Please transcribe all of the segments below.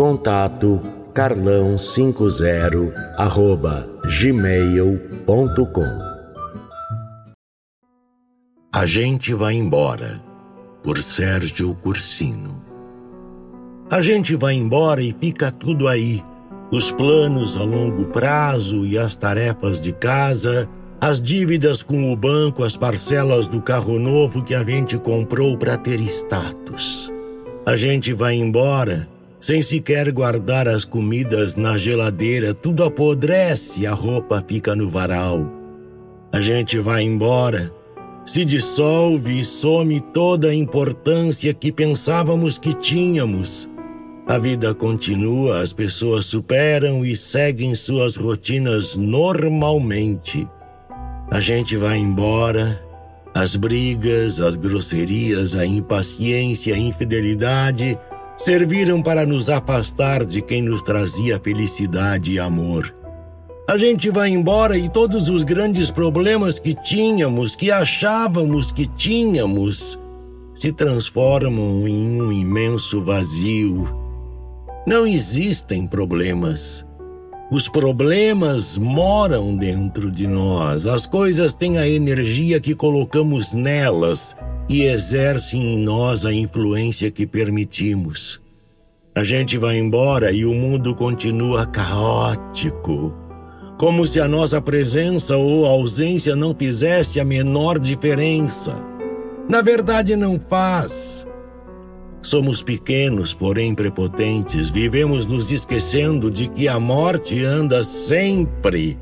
Contato carlão50 arroba gmail.com A gente vai embora, por Sérgio Cursino. A gente vai embora e fica tudo aí. Os planos a longo prazo e as tarefas de casa, as dívidas com o banco, as parcelas do carro novo que a gente comprou para ter status. A gente vai embora sem sequer guardar as comidas na geladeira, tudo apodrece, a roupa fica no varal. A gente vai embora, se dissolve e some toda a importância que pensávamos que tínhamos. A vida continua, as pessoas superam e seguem suas rotinas normalmente. A gente vai embora, as brigas, as grosserias, a impaciência, a infidelidade serviram para nos afastar de quem nos trazia felicidade e amor. A gente vai embora e todos os grandes problemas que tínhamos, que achávamos que tínhamos, se transformam em um imenso vazio. Não existem problemas. Os problemas moram dentro de nós. As coisas têm a energia que colocamos nelas e exercem em nós a influência que permitimos. A gente vai embora e o mundo continua caótico, como se a nossa presença ou ausência não fizesse a menor diferença. Na verdade, não faz. Somos pequenos, porém prepotentes, vivemos nos esquecendo de que a morte anda sempre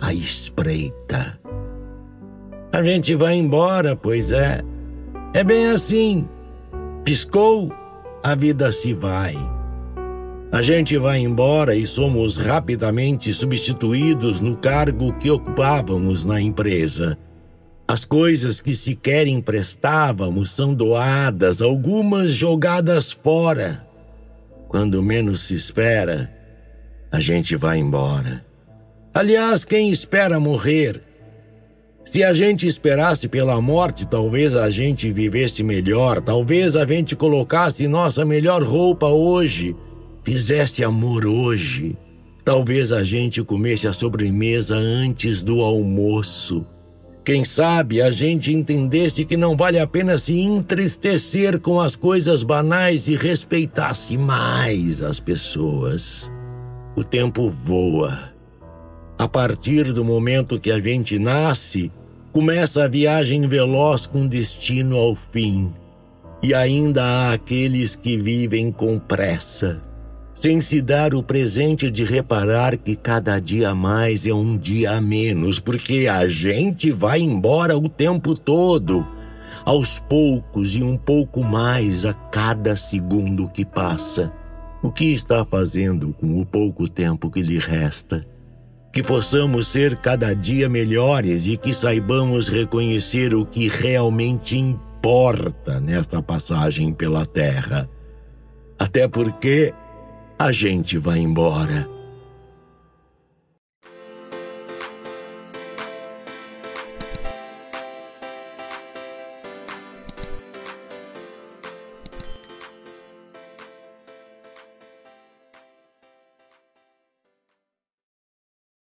à espreita. A gente vai embora, pois é. É bem assim. Piscou, a vida se vai. A gente vai embora e somos rapidamente substituídos no cargo que ocupávamos na empresa. As coisas que sequer emprestávamos são doadas, algumas jogadas fora. Quando menos se espera, a gente vai embora. Aliás, quem espera morrer se a gente esperasse pela morte, talvez a gente vivesse melhor, talvez a gente colocasse nossa melhor roupa hoje, fizesse amor hoje. Talvez a gente comesse a sobremesa antes do almoço. Quem sabe a gente entendesse que não vale a pena se entristecer com as coisas banais e respeitasse mais as pessoas. O tempo voa. A partir do momento que a gente nasce, começa a viagem veloz com destino ao fim. E ainda há aqueles que vivem com pressa, sem se dar o presente de reparar que cada dia mais é um dia a menos, porque a gente vai embora o tempo todo, aos poucos e um pouco mais a cada segundo que passa. O que está fazendo com o pouco tempo que lhe resta? Que possamos ser cada dia melhores e que saibamos reconhecer o que realmente importa nesta passagem pela Terra. Até porque a gente vai embora.